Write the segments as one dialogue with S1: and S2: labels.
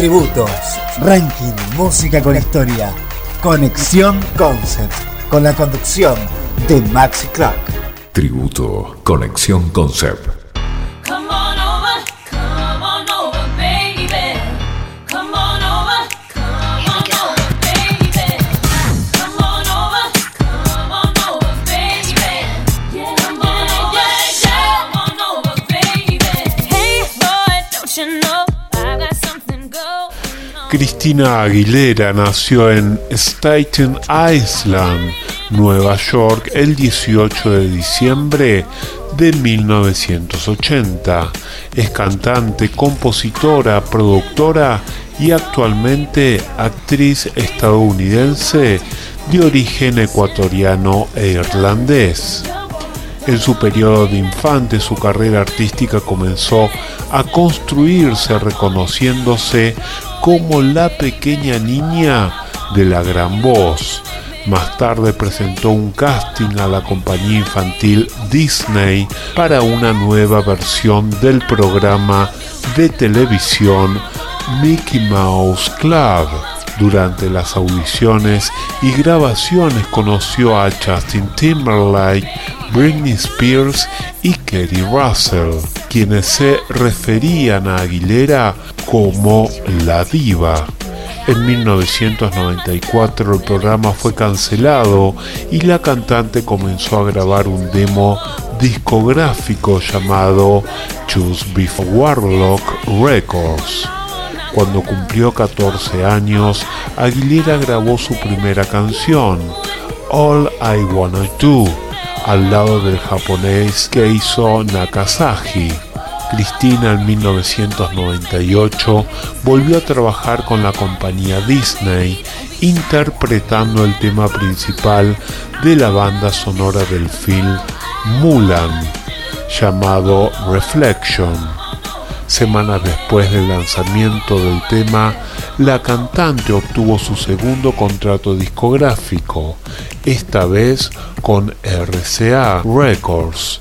S1: Tributos. Ranking Música con Historia. Conexión Concept. Con la conducción de Maxi Clark.
S2: Tributo Conexión Concept.
S3: Cristina Aguilera nació en Staten Island, Nueva York, el 18 de diciembre de 1980. Es cantante, compositora, productora y actualmente actriz estadounidense de origen ecuatoriano e irlandés. En su periodo de infante su carrera artística comenzó a construirse reconociéndose como la pequeña niña de la gran voz. Más tarde presentó un casting a la compañía infantil Disney para una nueva versión del programa de televisión Mickey Mouse Club. Durante las audiciones y grabaciones conoció a Justin Timberlake, Britney Spears y Katie Russell, quienes se referían a Aguilera como la diva. En 1994 el programa fue cancelado y la cantante comenzó a grabar un demo discográfico llamado Choose Beef Warlock Records. Cuando cumplió 14 años, Aguilera grabó su primera canción, All I Wanna Do, al lado del japonés Keizo Nakasaji. Cristina en 1998 volvió a trabajar con la compañía Disney, interpretando el tema principal de la banda sonora del film Mulan, llamado Reflection. Semanas después del lanzamiento del tema, la cantante obtuvo su segundo contrato discográfico, esta vez con RCA Records,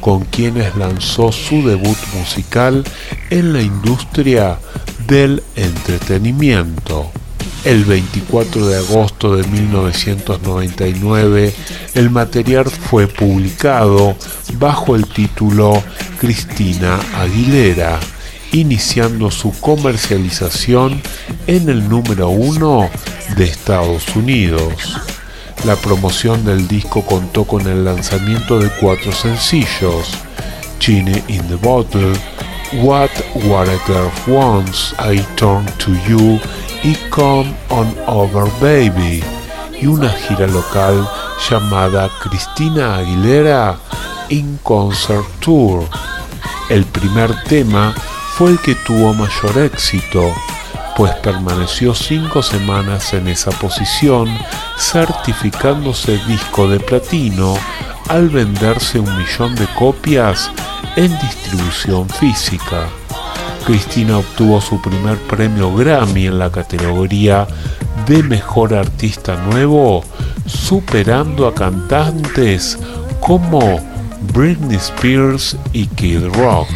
S3: con quienes lanzó su debut musical en la industria del entretenimiento. El 24 de agosto de 1999, el material fue publicado bajo el título Cristina Aguilera, iniciando su comercialización en el número uno de Estados Unidos. La promoción del disco contó con el lanzamiento de cuatro sencillos, Genie in the Bottle, What What a Girl Wants, I Turn to You y Come On Over Baby, y una gira local llamada Cristina Aguilera In Concert Tour. El primer tema fue el que tuvo mayor éxito, pues permaneció cinco semanas en esa posición, certificándose disco de platino al venderse un millón de copias en distribución física. Cristina obtuvo su primer premio Grammy en la categoría de Mejor Artista Nuevo, superando a cantantes como Britney Spears y Kid Rock.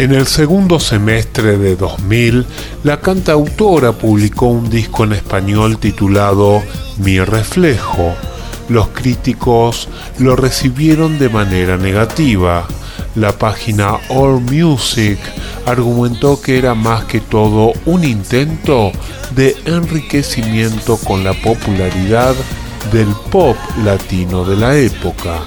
S3: En el segundo semestre de 2000, la cantautora publicó un disco en español titulado Mi reflejo. Los críticos lo recibieron de manera negativa. La página All Music argumentó que era más que todo un intento de enriquecimiento con la popularidad del pop latino de la época.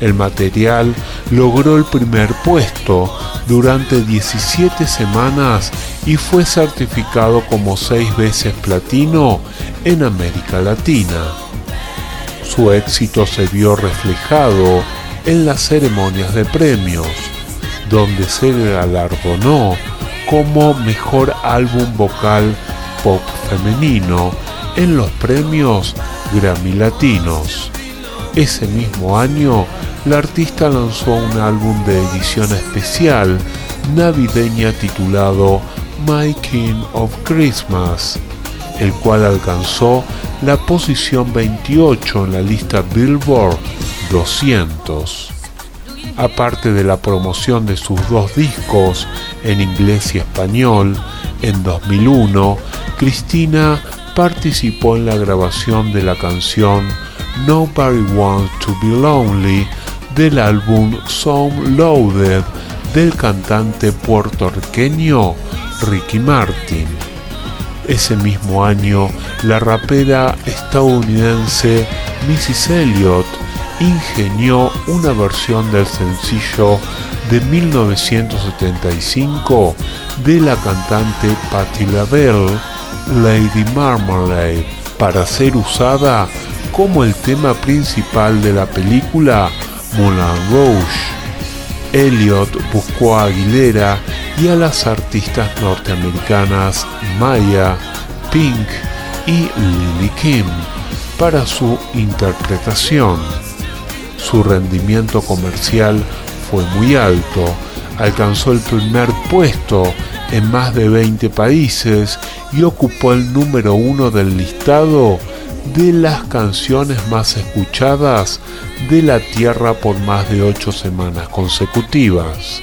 S3: El material logró el primer puesto durante 17 semanas y fue certificado como seis veces platino en América Latina. Su éxito se vio reflejado en las ceremonias de premios, donde se galardonó como mejor álbum vocal pop femenino en los premios Grammy Latinos. Ese mismo año la artista lanzó un álbum de edición especial navideña titulado My King of Christmas, el cual alcanzó la posición 28 en la lista Billboard 200. Aparte de la promoción de sus dos discos en inglés y español, en 2001, Cristina participó en la grabación de la canción Nobody Wants to Be Lonely del álbum Song Loaded del cantante puertorriqueño Ricky Martin. Ese mismo año, la rapera estadounidense Missy Elliott ingenió una versión del sencillo de 1975 de la cantante Patti LaBelle, Lady Marmalade, para ser usada como el tema principal de la película Moulin Rouge. Elliot buscó a Aguilera y a las artistas norteamericanas Maya, Pink y Lily Kim para su interpretación. Su rendimiento comercial fue muy alto, alcanzó el primer puesto en más de 20 países y ocupó el número uno del listado de las canciones más escuchadas de la Tierra por más de ocho semanas consecutivas.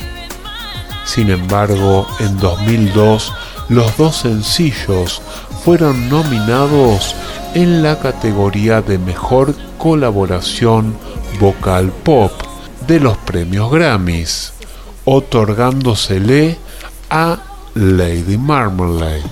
S3: Sin embargo, en 2002 los dos sencillos fueron nominados en la categoría de Mejor Colaboración Vocal Pop de los premios Grammys, otorgándosele a Lady Marmalade.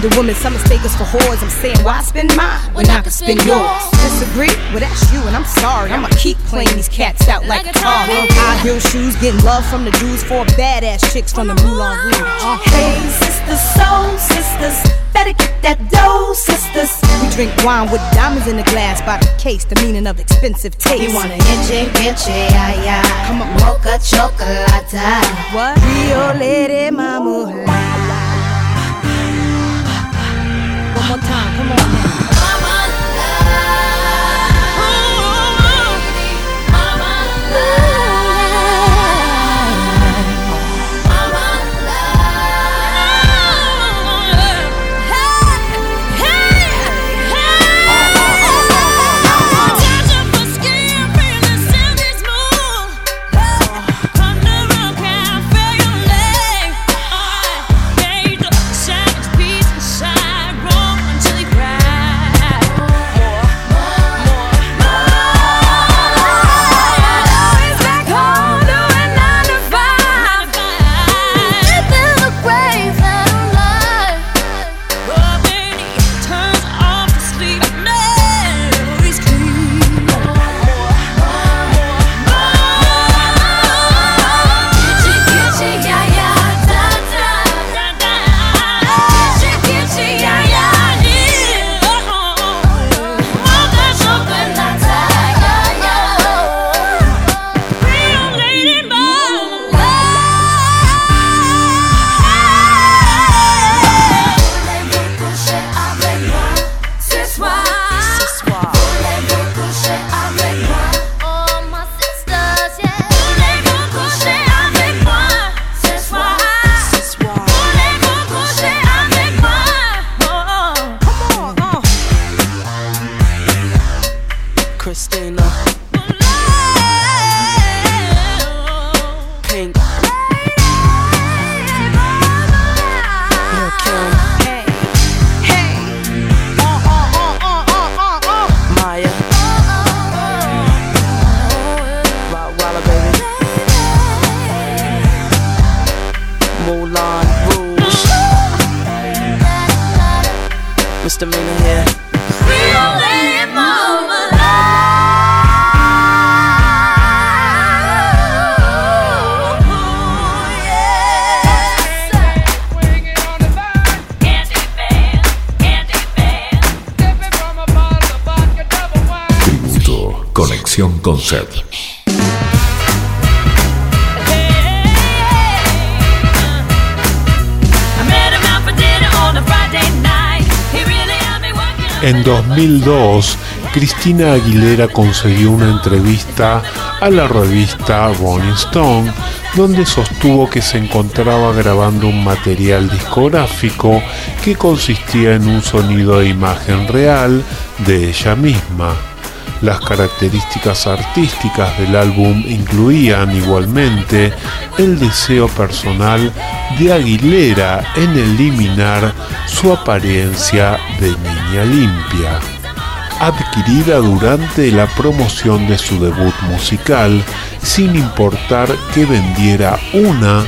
S2: Independent women, some mistake us for whores. I'm saying, why spend mine when I can spend yours? Disagree? Well, that's you, and I'm sorry. I'ma keep playing these cats out like a car. High heel shoes, getting love from the dudes, four badass chicks from the Moulin Rouge. Uh-huh. Hey, sisters, soul sisters. Better get that dough, sisters. We drink wine with diamonds in the glass by the case, the meaning of expensive taste.
S4: You wanna inche, inche, ay, ay.
S2: Come on.
S4: Mocha chocolate.
S2: What? Rio Lady Mama. More time, come on
S5: Conexión.
S3: En 2002, Cristina Aguilera consiguió una entrevista a la revista Rolling Stone, donde sostuvo que se encontraba grabando un material discográfico que consistía en un sonido e imagen real de ella misma. Las características artísticas del álbum incluían igualmente el deseo personal de Aguilera en eliminar su apariencia de niña limpia, adquirida durante la promoción de su debut musical, sin importar que vendiera una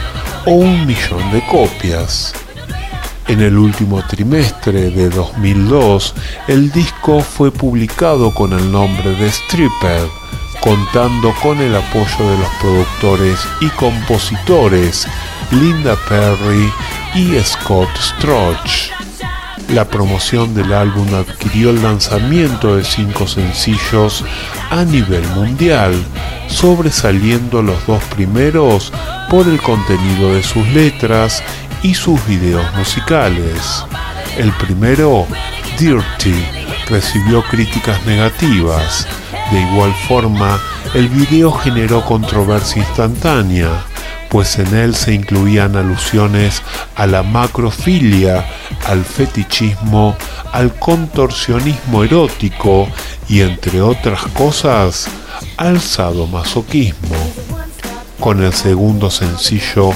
S3: o un millón de copias. En el último trimestre de 2002, el disco fue publicado con el nombre de Stripper, contando con el apoyo de los productores y compositores Linda Perry y Scott Storch. La promoción del álbum adquirió el lanzamiento de cinco sencillos a nivel mundial, sobresaliendo los dos primeros por el contenido de sus letras y sus videos musicales. El primero, Dirty, recibió críticas negativas. De igual forma, el video generó controversia instantánea, pues en él se incluían alusiones a la macrofilia, al fetichismo, al contorsionismo erótico y entre otras cosas, al sadomasoquismo. Con el segundo sencillo,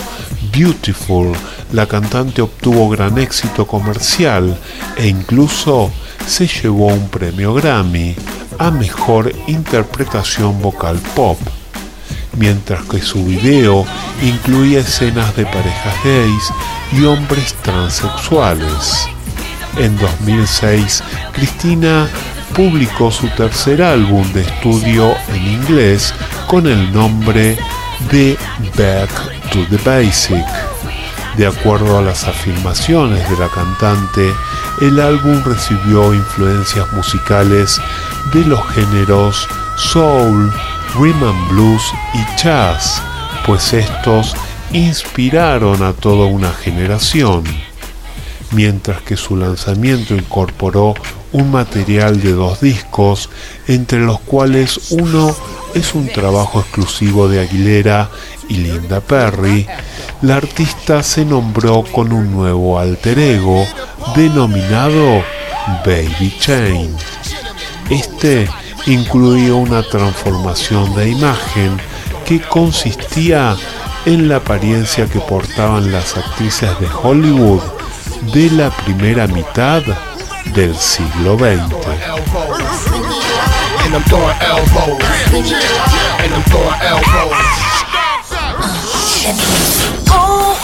S3: Beautiful, la cantante obtuvo gran éxito comercial e incluso se llevó un premio Grammy a mejor interpretación vocal pop. mientras que su video incluía escenas de parejas gays y hombres transexuales. En 2006, Cristina publicó su tercer álbum de estudio en inglés con el nombre de Back to the Basic. De acuerdo a las afirmaciones de la cantante, el álbum recibió influencias musicales de los géneros soul, rhythm and blues y jazz, pues estos inspiraron a toda una generación, mientras que su lanzamiento incorporó un material de dos discos, entre los cuales uno es un trabajo exclusivo de Aguilera y Linda Perry, la artista se nombró con un nuevo alter ego denominado Baby Chain. Este incluía una transformación de imagen que consistía en la apariencia que portaban las actrices de Hollywood de la primera mitad del siglo XX.
S6: Oh, I'm throwing elbows. And I'm throwing elbows. Oh,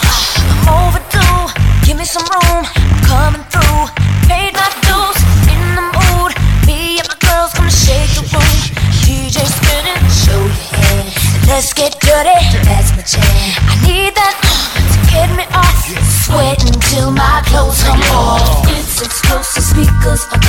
S6: overdue. Give me some room. Coming through. Paid my dues. In the mood. Me and my girls gonna shake the room. DJ spinning. Show your head. Let's get dirty. That's my jam. I need that to get me off. Sweating till my clothes come off. It's explosive speakers are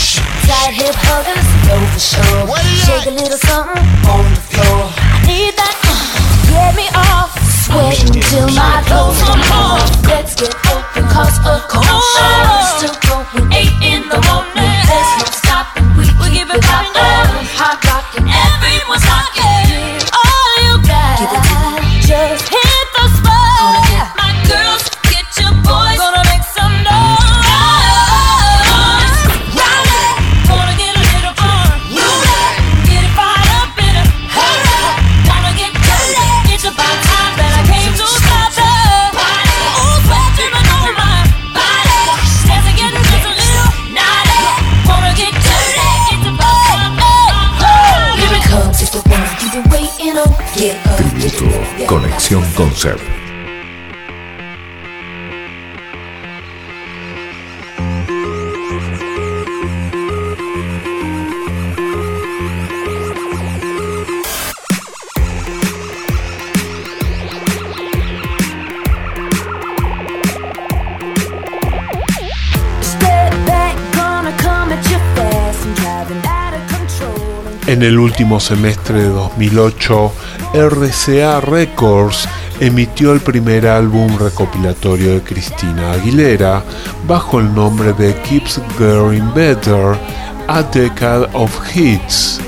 S6: Tight hip huggers, for sure. Shake a little something on the floor. I need that, uh, get me off. Sweating till my clothes come off. Let's get open, cause a cold show. Still going eight in
S2: Conexión Concept.
S3: En el último semestre de 2008, RCA Records emitió el primer álbum recopilatorio de Cristina Aguilera bajo el nombre de Keeps Getting Better, A Decade of Hits.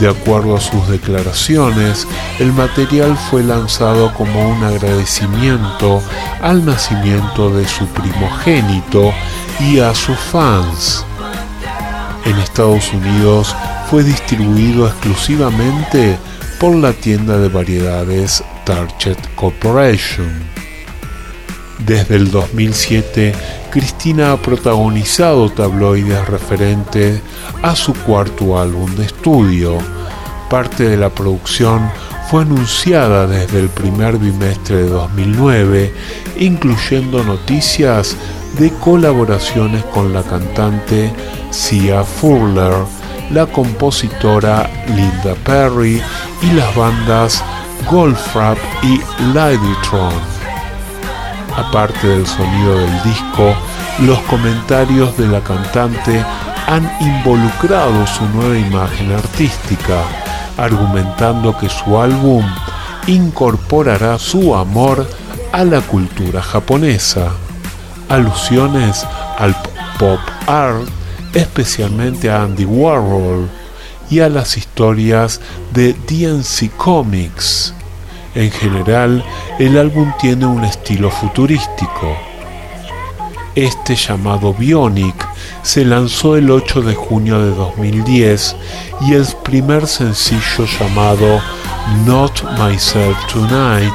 S3: De acuerdo a sus declaraciones, el material fue lanzado como un agradecimiento al nacimiento de su primogénito y a sus fans. En Estados Unidos fue distribuido exclusivamente por la tienda de variedades Target Corporation. Desde el 2007, Cristina ha protagonizado tabloides referentes a su cuarto álbum de estudio. Parte de la producción fue anunciada desde el primer bimestre de 2009, incluyendo noticias de colaboraciones con la cantante Sia Furler, la compositora Linda Perry y las bandas Goldfrapp y Ladytron. Aparte del sonido del disco, los comentarios de la cantante han involucrado su nueva imagen artística, argumentando que su álbum incorporará su amor a la cultura japonesa, alusiones al pop art, especialmente a Andy Warhol y a las historias de DNC Comics. En general, el álbum tiene un estilo futurístico. Este llamado Bionic se lanzó el 8 de junio de 2010 y el primer sencillo llamado Not Myself Tonight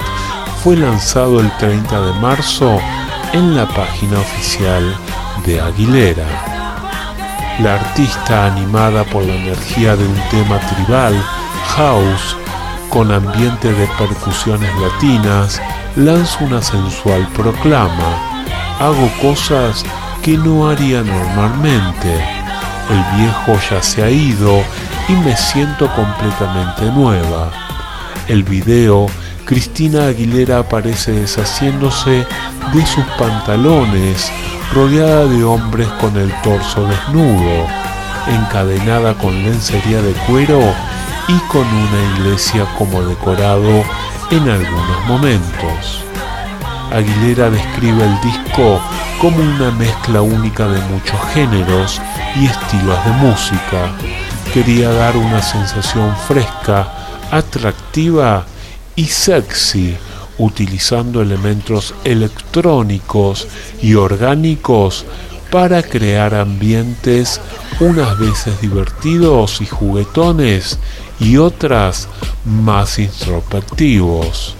S3: fue lanzado el 30 de marzo en la página oficial de Aguilera. La artista, animada por la energía de un tema tribal, house, con ambiente de percusiones latinas, lanza una sensual proclama. Hago cosas que no haría normalmente. El viejo ya se ha ido y me siento completamente nueva. El video, Cristina Aguilera aparece deshaciéndose de sus pantalones, rodeada de hombres con el torso desnudo, encadenada con lencería de cuero y con una iglesia como decorado en algunos momentos. Aguilera describe el disco como una mezcla única de muchos géneros y estilos de música. Quería dar una sensación fresca, atractiva y sexy, utilizando elementos electrónicos y orgánicos para crear ambientes unas veces divertidos y juguetones y otras más introspectivos.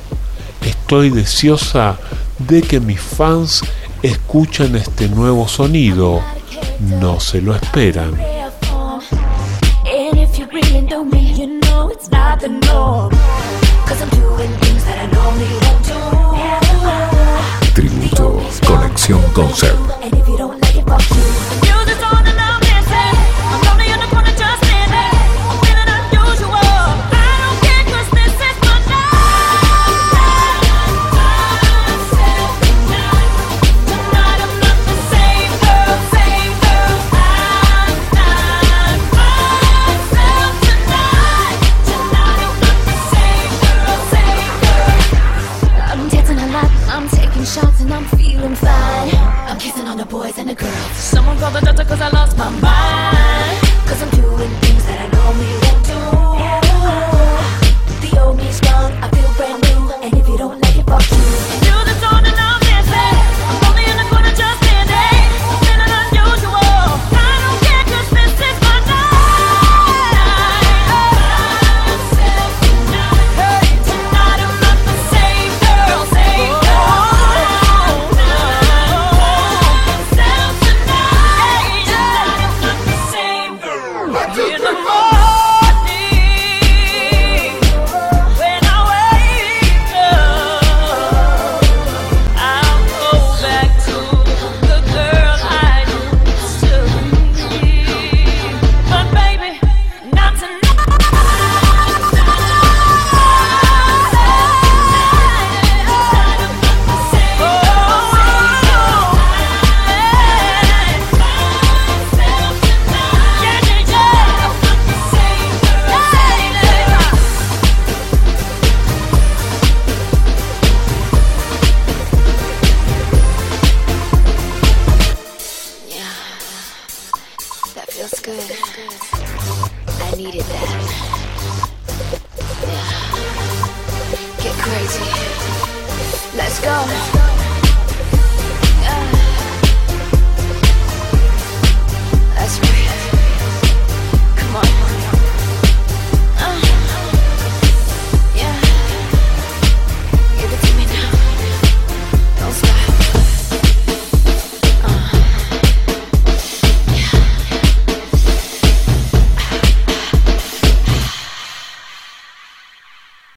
S3: Estoy deseosa de que mis fans escuchen este nuevo sonido. No se lo esperan.
S2: Tributo Conexión Concept.